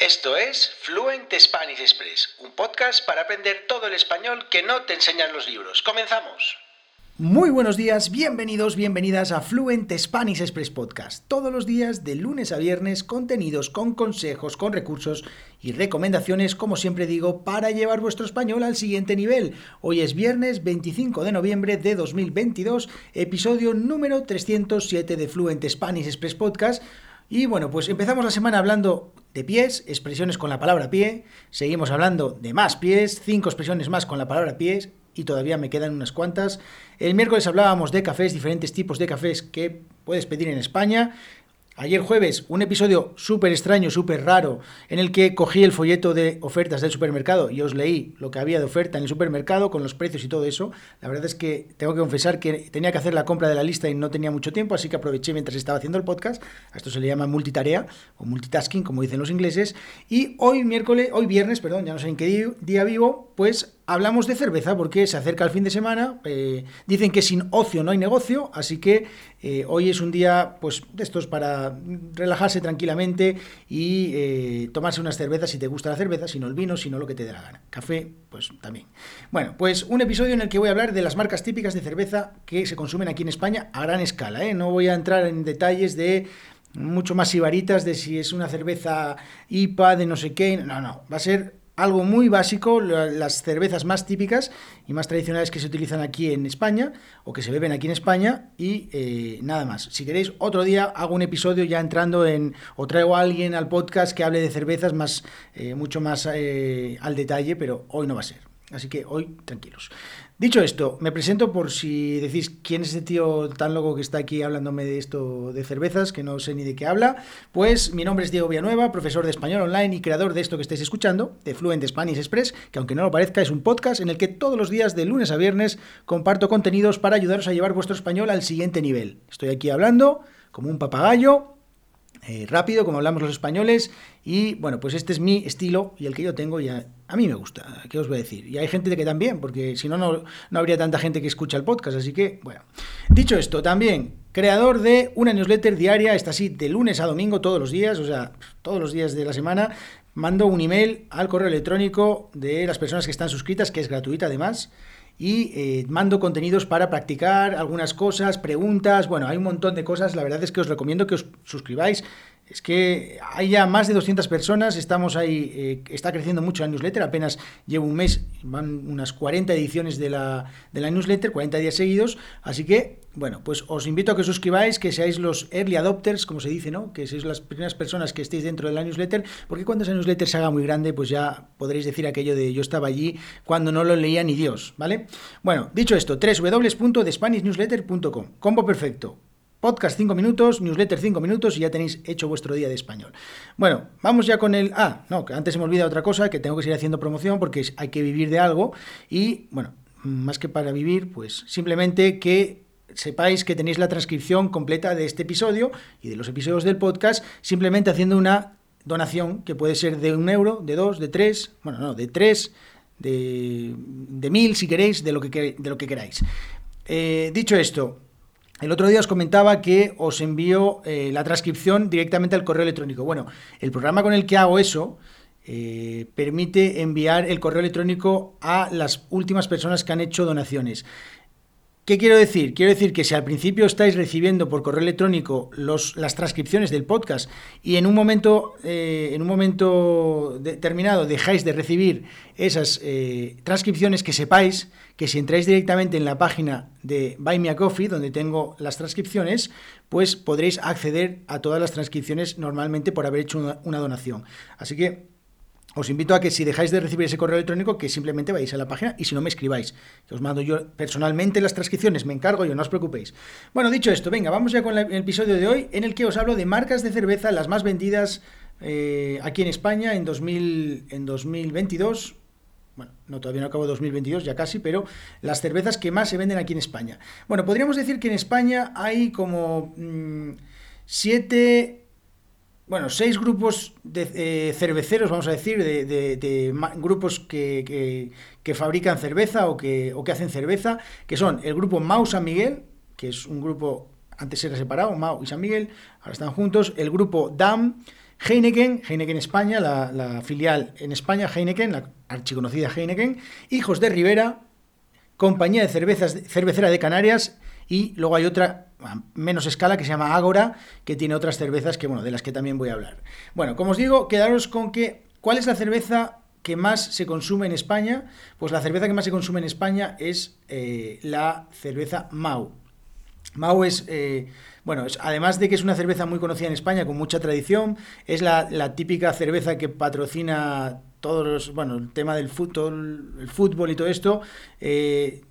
Esto es Fluent Spanish Express, un podcast para aprender todo el español que no te enseñan los libros. ¡Comenzamos! Muy buenos días, bienvenidos, bienvenidas a Fluent Spanish Express Podcast. Todos los días, de lunes a viernes, contenidos con consejos, con recursos y recomendaciones, como siempre digo, para llevar vuestro español al siguiente nivel. Hoy es viernes 25 de noviembre de 2022, episodio número 307 de Fluent Spanish Express Podcast. Y bueno, pues empezamos la semana hablando de pies, expresiones con la palabra pie, seguimos hablando de más pies, cinco expresiones más con la palabra pies y todavía me quedan unas cuantas. El miércoles hablábamos de cafés, diferentes tipos de cafés que puedes pedir en España. Ayer jueves, un episodio súper extraño, súper raro, en el que cogí el folleto de ofertas del supermercado y os leí lo que había de oferta en el supermercado con los precios y todo eso. La verdad es que tengo que confesar que tenía que hacer la compra de la lista y no tenía mucho tiempo, así que aproveché mientras estaba haciendo el podcast. A esto se le llama multitarea o multitasking, como dicen los ingleses. Y hoy miércoles, hoy viernes, perdón, ya no sé en qué día vivo, pues hablamos de cerveza porque se acerca el fin de semana. Eh, dicen que sin ocio no hay negocio, así que eh, hoy es un día pues de estos para relajarse tranquilamente y eh, tomarse unas cervezas si te gusta la cerveza, si no el vino, si no lo que te dé la gana. Café, pues también. Bueno, pues un episodio en el que voy a hablar de las marcas típicas de cerveza que se consumen aquí en España a gran escala. No voy a entrar en detalles de mucho más ibaritas de si es una cerveza IPA, de no sé qué. No, no, va a ser algo muy básico, las cervezas más típicas y más tradicionales que se utilizan aquí en España o que se beben aquí en España y eh, nada más. Si queréis, otro día hago un episodio ya entrando en o traigo a alguien al podcast que hable de cervezas más, eh, mucho más eh, al detalle, pero hoy no va a ser. Así que hoy tranquilos. Dicho esto, me presento por si decís quién es ese tío tan loco que está aquí hablándome de esto de cervezas, que no sé ni de qué habla. Pues mi nombre es Diego Villanueva, profesor de español online y creador de esto que estáis escuchando, de Fluent Spanish Express, que aunque no lo parezca es un podcast en el que todos los días de lunes a viernes comparto contenidos para ayudaros a llevar vuestro español al siguiente nivel. Estoy aquí hablando como un papagayo eh, rápido, como hablamos los españoles, y bueno, pues este es mi estilo y el que yo tengo ya a mí me gusta, ¿qué os voy a decir? Y hay gente que también, porque si no, no habría tanta gente que escucha el podcast, así que, bueno. Dicho esto, también creador de una newsletter diaria, está así de lunes a domingo todos los días, o sea, todos los días de la semana, mando un email al correo electrónico de las personas que están suscritas, que es gratuita además, y eh, mando contenidos para practicar algunas cosas, preguntas, bueno, hay un montón de cosas, la verdad es que os recomiendo que os suscribáis. Es que hay ya más de 200 personas, estamos ahí, eh, está creciendo mucho la newsletter, apenas llevo un mes, van unas 40 ediciones de la, newsletter, 40 días seguidos, así que, bueno, pues os invito a que os suscribáis, que seáis los early adopters, como se dice, ¿no? Que seáis las primeras personas que estéis dentro de la newsletter, porque cuando esa newsletter se haga muy grande, pues ya podréis decir aquello de yo estaba allí cuando no lo leía ni Dios, ¿vale? Bueno, dicho esto, www.despanishnewsletter.com, combo perfecto Podcast 5 minutos, newsletter 5 minutos y ya tenéis hecho vuestro día de español. Bueno, vamos ya con el... Ah, no, que antes se me olvida otra cosa, que tengo que seguir haciendo promoción porque hay que vivir de algo y, bueno, más que para vivir, pues simplemente que sepáis que tenéis la transcripción completa de este episodio y de los episodios del podcast simplemente haciendo una donación que puede ser de un euro, de dos, de tres, bueno, no, de tres, de, de mil si queréis, de lo que, de lo que queráis. Eh, dicho esto, el otro día os comentaba que os envío eh, la transcripción directamente al correo electrónico. Bueno, el programa con el que hago eso eh, permite enviar el correo electrónico a las últimas personas que han hecho donaciones. ¿Qué quiero decir? Quiero decir que si al principio estáis recibiendo por correo electrónico las transcripciones del podcast y en un momento, eh, en un momento determinado dejáis de recibir esas eh, transcripciones, que sepáis que si entráis directamente en la página de Buy Me a Coffee, donde tengo las transcripciones, pues podréis acceder a todas las transcripciones normalmente por haber hecho una donación. Así que os invito a que si dejáis de recibir ese correo electrónico, que simplemente vayáis a la página y si no me escribáis, que os mando yo personalmente las transcripciones, me encargo yo, no os preocupéis. Bueno, dicho esto, venga, vamos ya con el episodio de hoy en el que os hablo de marcas de cerveza, las más vendidas eh, aquí en España en, 2000, en 2022. Bueno, no, todavía no acabo 2022, ya casi, pero las cervezas que más se venden aquí en España. Bueno, podríamos decir que en España hay como mm, siete bueno, seis grupos de eh, cerveceros, vamos a decir, de, grupos que, fabrican cerveza o que, hacen cerveza, que son el grupo Mau San Miguel, que es un grupo, antes era separado, Mau y San Miguel, ahora están juntos, el grupo DAM, Heineken, Heineken España, la, filial en España, Heineken, la archiconocida Heineken, Hijos de Rivera, compañía de cervezas, cervecera de Canarias, y luego hay otra menos escala que se llama Ágora, que tiene otras cervezas que, bueno, de las que también voy a hablar. Bueno, como os digo, quedaros con que, ¿cuál es la cerveza que más se consume en España? Pues la cerveza que más se consume en España es eh, la cerveza Mau. Mau es, eh, bueno, además de que es una cerveza muy conocida en España, con mucha tradición, es la, típica cerveza que patrocina todos los, bueno, el tema del fútbol, el fútbol y todo esto, eh,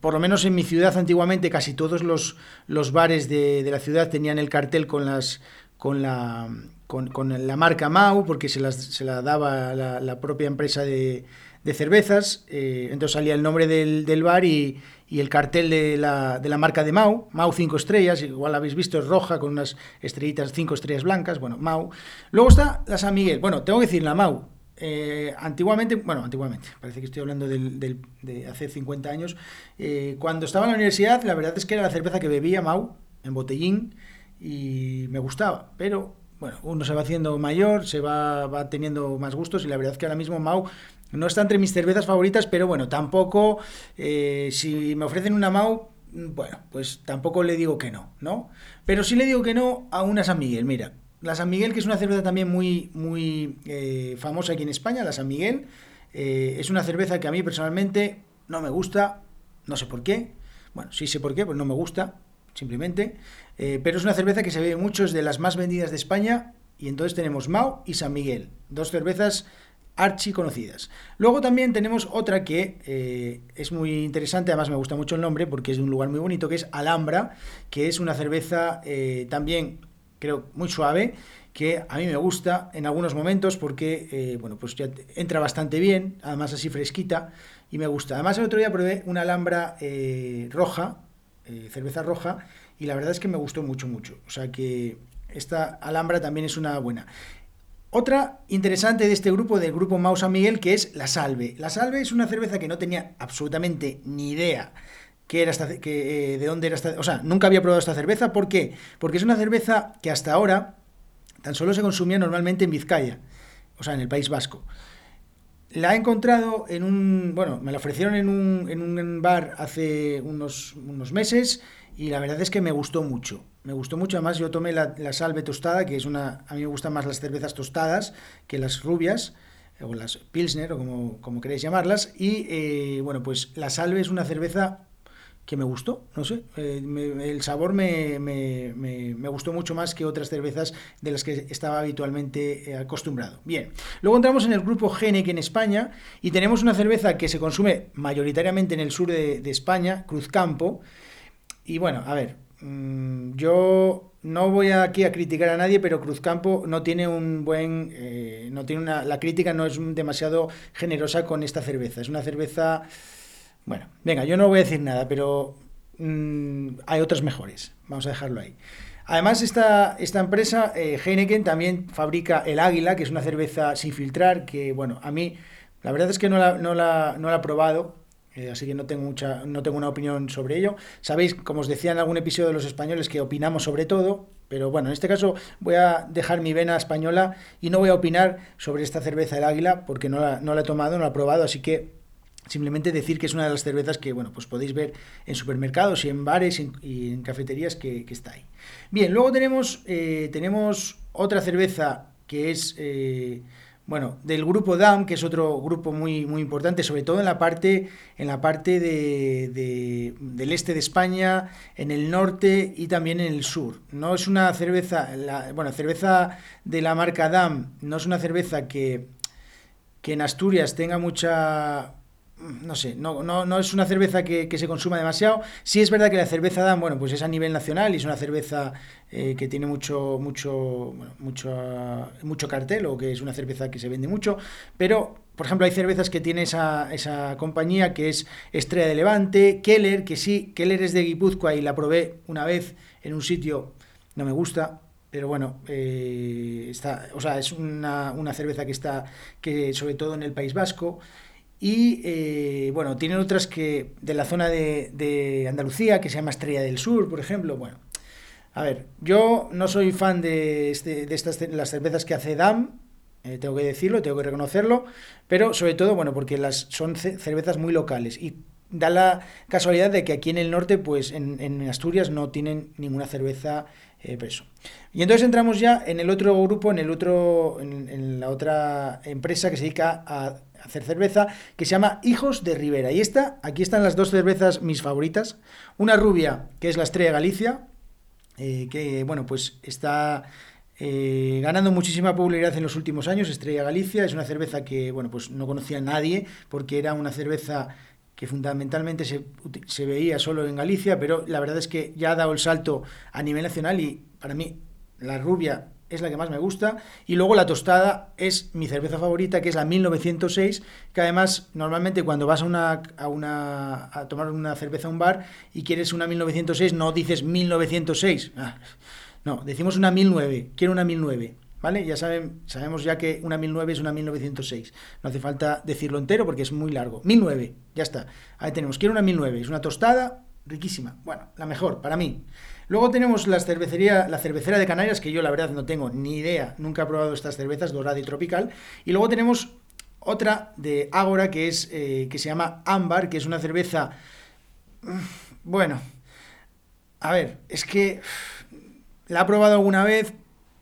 por lo menos en mi ciudad antiguamente casi todos los, los bares de, la ciudad tenían el cartel con las con la con, la marca Mau, porque se, se la daba la, propia empresa de, de cervezas, eh, entonces salía el nombre del, del bar y, y el cartel de la, de la, marca de Mau, Mau 5 estrellas, igual habéis visto, es roja con unas estrellitas 5 estrellas blancas, bueno, Mau. Luego está la San Miguel, bueno, tengo que decir la Mau. Eh, antiguamente, bueno, antiguamente, parece que estoy hablando del, de hace 50 años, eh, cuando estaba en la universidad, la verdad es que era la cerveza que bebía Mau en botellín y me gustaba, pero bueno, uno se va haciendo mayor, se va, va teniendo más gustos y la verdad es que ahora mismo Mau no está entre mis cervezas favoritas, pero bueno, tampoco, eh, si me ofrecen una Mau, bueno, pues tampoco le digo que no, ¿no? Pero sí le digo que no a una San Miguel, mira. La San Miguel, que es una cerveza también muy, muy eh, famosa aquí en España, la San Miguel, eh, es una cerveza que a mí personalmente no me gusta, no sé por qué, bueno, sí sé por qué, pues no me gusta, simplemente, pero es una cerveza que se ve mucho, es de las más vendidas de España, y entonces tenemos Mau y San Miguel, dos cervezas archiconocidas. Luego también tenemos otra que eh, es muy interesante, además me gusta mucho el nombre porque es de un lugar muy bonito, que es Alhambra, que es una cerveza eh, también, creo, muy suave, que a mí me gusta en algunos momentos porque, eh, bueno, pues ya entra bastante bien, además así fresquita, y me gusta. Además el otro día probé una Alhambra roja, cerveza roja, y la verdad es que me gustó mucho, mucho. O sea que esta Alhambra también es una buena. Otra interesante de este grupo, del grupo Mau San Miguel, que es la Salve. La Salve es una cerveza que no tenía absolutamente ni idea que era esta, que, eh, de dónde era esta... O sea, nunca había probado esta cerveza. ¿Por qué? Porque es una cerveza que hasta ahora tan solo se consumía normalmente en Vizcaya, o sea, en el País Vasco. La he encontrado en un... Bueno, me la ofrecieron en un, en un bar hace unos, unos meses y la verdad es que me gustó mucho. Me gustó mucho, además yo tomé la, salve tostada, que es una... A mí me gustan más las cervezas tostadas que las rubias, o las pilsner, o como, como queréis llamarlas. Y eh, bueno, pues la salve es una cerveza que me gustó, no sé, eh, el sabor me, me, me, gustó mucho más que otras cervezas de las que estaba habitualmente eh, acostumbrado. Bien, luego entramos en el grupo Genec en España y tenemos una cerveza que se consume mayoritariamente en el sur de, de España, Cruzcampo, y bueno, a ver, mm, yo no voy aquí a criticar a nadie, pero Cruzcampo no tiene un buen, eh, no tiene una, la crítica no es demasiado generosa con esta cerveza. Es una cerveza, bueno, venga, yo no voy a decir nada, pero mm, hay otras mejores. Vamos a dejarlo ahí. Además, esta, esta empresa, eh, Heineken, también fabrica el Águila, que es una cerveza sin filtrar, que, bueno, a mí, la verdad es que no la, no la, no la he probado, eh, así que no tengo, mucha, no tengo una opinión sobre ello. Sabéis, como os decía en algún episodio de los españoles, que opinamos sobre todo, pero bueno, en este caso voy a dejar mi vena española y no voy a opinar sobre esta cerveza del Águila porque no la, no la he tomado, no la he probado, así que simplemente decir que es una de las cervezas que bueno, pues podéis ver en supermercados y en bares y en, cafeterías que, está ahí. Bien, luego tenemos, eh, tenemos otra cerveza que es... Eh, bueno, del grupo DAM, que es otro grupo muy, muy importante, sobre todo en la parte, en la parte de, del este de España, en el norte y también en el sur. No es una cerveza, bueno, cerveza de la marca DAM, no es una cerveza que, que en Asturias tenga mucha, no sé, no, no, no es una cerveza que, se consuma demasiado. Sí es verdad que la cerveza Dan, bueno, pues es a nivel nacional y es una cerveza eh, que tiene mucho, mucho, mucho, mucho cartel o que es una cerveza que se vende mucho, pero, por ejemplo, hay cervezas que tiene esa, esa compañía que es Estrella de Levante, Keller, que sí, Keller es de Guipúzcoa y la probé una vez en un sitio, no me gusta, pero bueno, eh, está, o sea, es una, una cerveza que está, que sobre todo en el País Vasco, y eh, bueno, tienen otras que de la zona de, Andalucía, que se llama Estrella del Sur, por ejemplo. Bueno, A ver, yo no soy fan de, este, de estas las cervezas que hace DAM, eh, tengo que decirlo, tengo que reconocerlo, pero sobre todo, bueno, porque las son cervezas muy locales y da la casualidad de que aquí en el norte, pues en, Asturias no tienen ninguna cerveza eh, preso. Y entonces entramos ya en el otro grupo, en el otro, en, la otra empresa que se dedica a hacer cerveza, que se llama Hijos de Rivera. Y esta, aquí están las dos cervezas mis favoritas. Una rubia, que es la Estrella Galicia, eh, que bueno, pues está eh, ganando muchísima popularidad en los últimos años. Estrella Galicia es una cerveza que bueno, pues no conocía nadie porque era una cerveza que fundamentalmente se, se, veía solo en Galicia, pero la verdad es que ya ha dado el salto a nivel nacional y para mí la rubia es la que más me gusta. Y luego la tostada es mi cerveza favorita, que es la 1906, que además normalmente cuando vas a, una, a, tomar una cerveza a un bar y quieres una 1906, no dices 1906. Ah, no, decimos una 1009, quiero una 1009. ¿Vale? Ya saben, sabemos ya que una 1009 es una 1906. No hace falta decirlo entero porque es muy largo. 1009, ya está. Ahí tenemos. Quiero una 1009. Es una tostada riquísima. Bueno, la mejor para mí. Luego tenemos la cervecería, la cervecera de Canarias, que yo la verdad no tengo ni idea. Nunca he probado estas cervezas, dorada y tropical. Y luego tenemos otra de Ágora que es eh, que se llama Ámbar, que es una cerveza. Mm, bueno, a ver, es que la he probado alguna vez,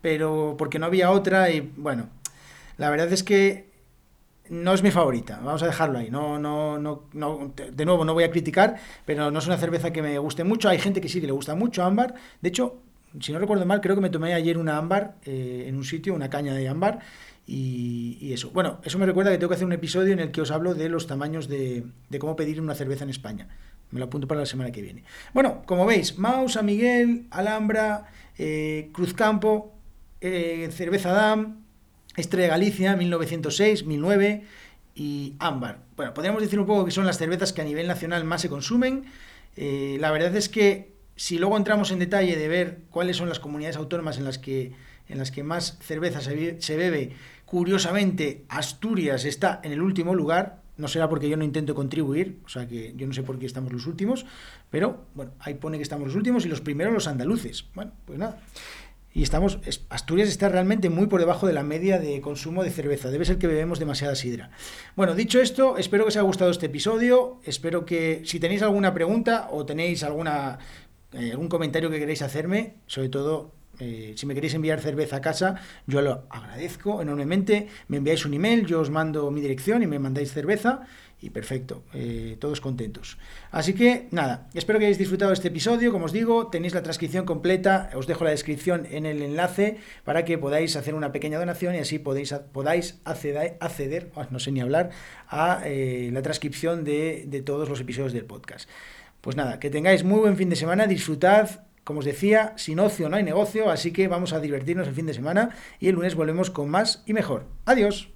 pero porque no había otra y bueno, la verdad es que no es mi favorita, vamos a dejarlo ahí. No, no, no, no, de nuevo, no voy a criticar, pero no es una cerveza que me guste mucho. Hay gente que sí que le gusta mucho ámbar. De hecho, si no recuerdo mal, creo que me tomé ayer una ámbar eh, en un sitio, una caña de ámbar, y, eso. Bueno, eso me recuerda que tengo que hacer un episodio en el que os hablo de los tamaños de, de cómo pedir una cerveza en España. Me lo apunto para la semana que viene. Bueno, como veis, Maus, San Miguel, Alhambra, eh, Cruzcampo, eh, Cerveza Dam, Estrella Galicia, 1906, 1009 y Ámbar. Bueno, podríamos decir un poco que son las cervezas que a nivel nacional más se consumen. Eh, la verdad es que si luego entramos en detalle de ver cuáles son las comunidades autónomas en las que, en las que más cerveza se, se bebe, curiosamente Asturias está en el último lugar, no será porque yo no intento contribuir, o sea que yo no sé por qué estamos los últimos, pero bueno, ahí pone que estamos los últimos y los primeros los andaluces. Bueno, pues nada. Y estamos, Asturias está realmente muy por debajo de la media de consumo de cerveza. Debe ser que bebemos demasiada sidra. Bueno, dicho esto, espero que os haya gustado este episodio. Espero que si tenéis alguna pregunta o tenéis alguna, eh, algún comentario que queréis hacerme, sobre todo eh, si me queréis enviar cerveza a casa, yo lo agradezco enormemente. Me enviáis un email, yo os mando mi dirección y me mandáis cerveza y perfecto, eh, todos contentos. Así que nada, espero que hayáis disfrutado este episodio. Como os digo, tenéis la transcripción completa, os dejo la descripción en el enlace para que podáis hacer una pequeña donación y así podéis, podáis acceder, acceder ah, no sé ni hablar, a eh, la transcripción de, de todos los episodios del podcast. Pues nada, que tengáis muy buen fin de semana, disfrutad como os decía, sin ocio no hay negocio, así que vamos a divertirnos el fin de semana y el lunes volvemos con más y mejor. Adiós.